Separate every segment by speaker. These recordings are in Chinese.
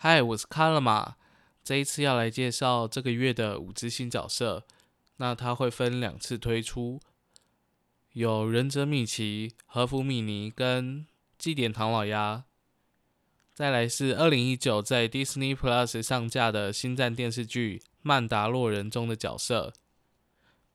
Speaker 1: 嗨，我是卡勒玛，这一次要来介绍这个月的五只新角色。那它会分两次推出，有忍者米奇、和服米妮跟祭典唐老鸭。再来是二零一九在 Disney Plus 上架的星战电视剧《曼达洛人》中的角色。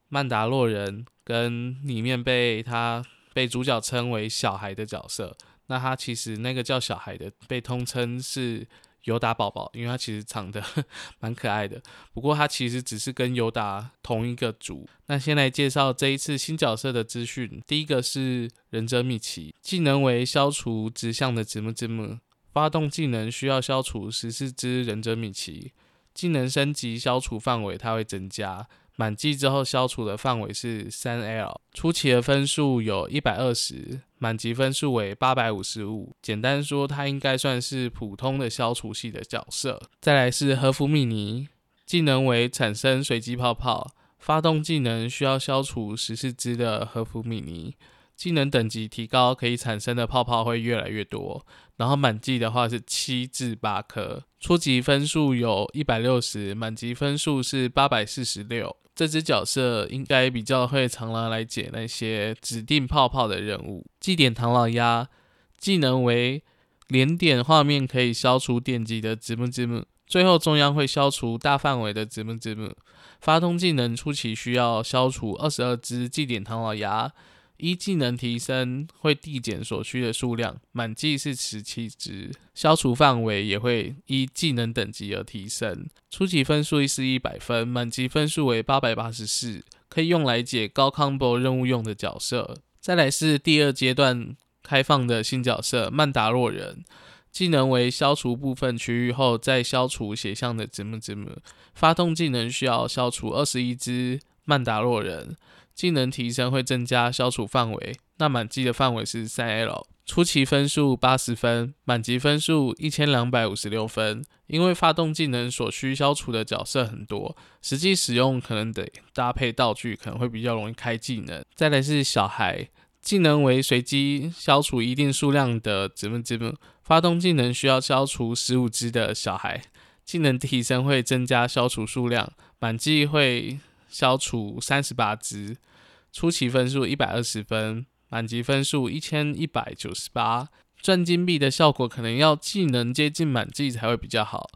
Speaker 1: 曼达洛人跟里面被他被主角称为小孩的角色，那他其实那个叫小孩的被通称是。尤达宝宝，因为他其实长得 蛮可爱的，不过他其实只是跟尤达同一个族。那先来介绍这一次新角色的资讯。第一个是忍者米奇，技能为消除直向的直木直木，发动技能需要消除十四只忍者米奇，技能升级消除范围它会增加。满级之后消除的范围是三 L，初期的分数有一百二十，满级分数为八百五十五。简单说，它应该算是普通的消除系的角色。再来是和服米妮，技能为产生随机泡泡，发动技能需要消除十四只的和服米妮。技能等级提高，可以产生的泡泡会越来越多。然后满级的话是七至八颗，初级分数有一百六十，满级分数是八百四十六。这只角色应该比较会常常来解那些指定泡泡的任务。祭典唐老鸭技能为连点画面可以消除电击的直木直木，最后中央会消除大范围的直木直木。发动技能初期需要消除二十二只祭典唐老鸭。一技能提升会递减所需的数量，满技是十七只，消除范围也会依技能等级而提升。初级分数是一百分，满级分数为八百八十四，可以用来解高 combo 任务用的角色。再来是第二阶段开放的新角色曼达洛人，技能为消除部分区域后再消除斜向的字母字母，发动技能需要消除二十一只曼达洛人。技能提升会增加消除范围，那满级的范围是三 L，初期分数八十分，满级分数一千两百五十六分。因为发动技能所需消除的角色很多，实际使用可能得搭配道具，可能会比较容易开技能。再来是小孩，技能为随机消除一定数量的子木子木，发动技能需要消除十五只的小孩，技能提升会增加消除数量，满级会。消除三十八只，初期分数一百二十分，满级分数一千一百九十八。赚金币的效果可能要技能接近满级才会比较好，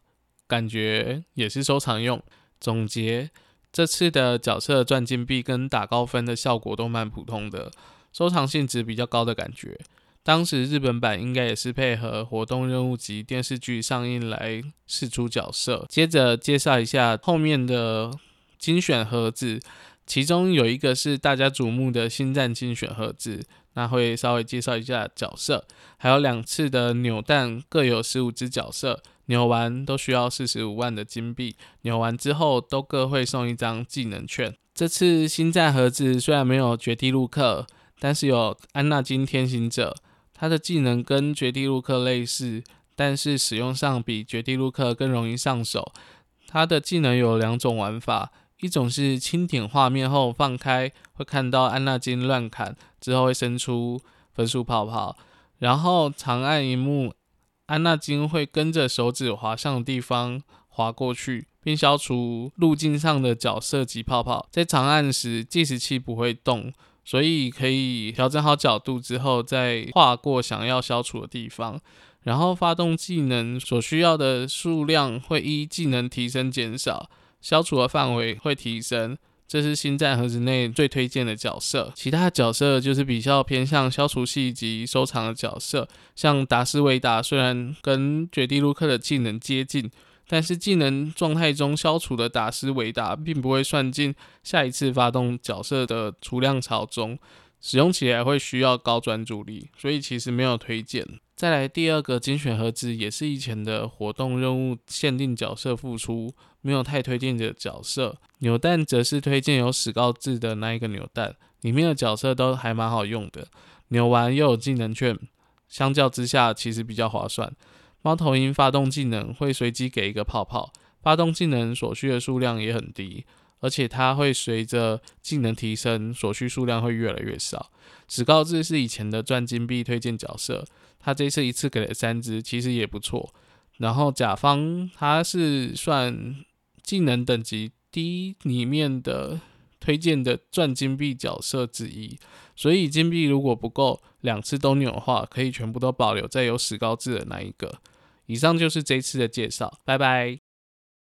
Speaker 1: 感觉也是收藏用。总结这次的角色赚金币跟打高分的效果都蛮普通的，收藏性质比较高的感觉。当时日本版应该也是配合活动任务及电视剧上映来试出角色。接着介绍一下后面的。精选盒子，其中有一个是大家瞩目的星战精选盒子，那会稍微介绍一下角色，还有两次的扭蛋各有十五只角色，扭完都需要四十五万的金币，扭完之后都各会送一张技能券。这次星战盒子虽然没有绝地陆克，但是有安纳金天行者，他的技能跟绝地陆克类似，但是使用上比绝地陆克更容易上手。他的技能有两种玩法。一种是轻点画面后放开，会看到安纳金乱砍之后会生出分数泡泡，然后长按一幕，安纳金会跟着手指滑向的地方滑过去，并消除路径上的角色及泡泡。在长按时，计时器不会动，所以可以调整好角度之后再划过想要消除的地方。然后发动技能所需要的数量会依技能提升减少。消除的范围会提升，这是星战盒子内最推荐的角色。其他角色就是比较偏向消除系及收藏的角色，像达斯维达，虽然跟绝地卢克的技能接近，但是技能状态中消除的达斯维达并不会算进下一次发动角色的储量槽中，使用起来会需要高专注力，所以其实没有推荐。再来第二个精选盒子，也是以前的活动任务限定角色复出，没有太推荐的角色。扭蛋则是推荐有史高志的那一个扭蛋，里面的角色都还蛮好用的，扭完又有技能券，相较之下其实比较划算。猫头鹰发动技能会随机给一个泡泡，发动技能所需的数量也很低，而且它会随着技能提升，所需数量会越来越少。史高志是以前的赚金币推荐角色。他这次一次给了三只，其实也不错。然后甲方他是算技能等级低里面的推荐的赚金币角色之一，所以金币如果不够两次都扭的话，可以全部都保留在有史高治的那一个。以上就是这次的介绍，拜拜。